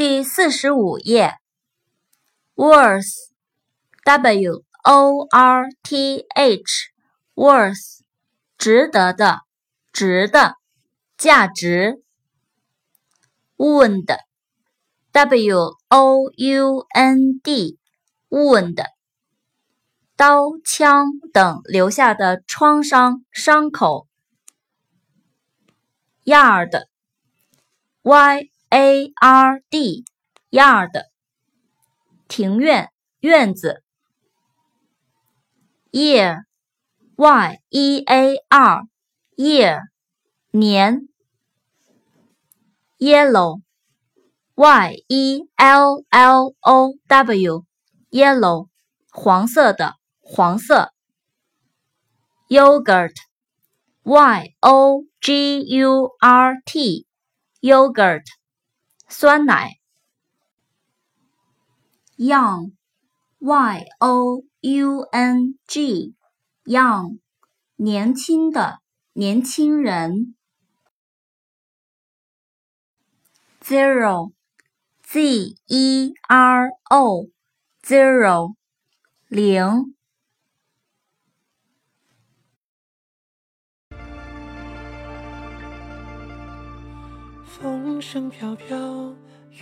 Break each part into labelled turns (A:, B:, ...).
A: 第四十五页，worth，w o r t h，worth，值得的，值的，价值。wound，w o u n d，wound，刀枪等留下的创伤、伤口。yard，y。A R D yard 庭院院子，year Y E A R year 年，yellow Y E L L O W yellow 黄色的黄色，yogurt Y O G U R T yogurt 酸奶，young，y o u n g，young，年轻的，年轻人。zero，z e r o，zero，零。
B: 风声飘飘，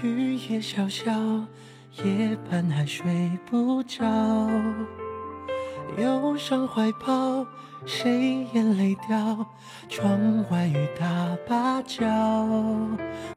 B: 雨也潇潇，夜半还睡不着。忧伤怀抱，谁眼泪掉？窗外雨打芭蕉。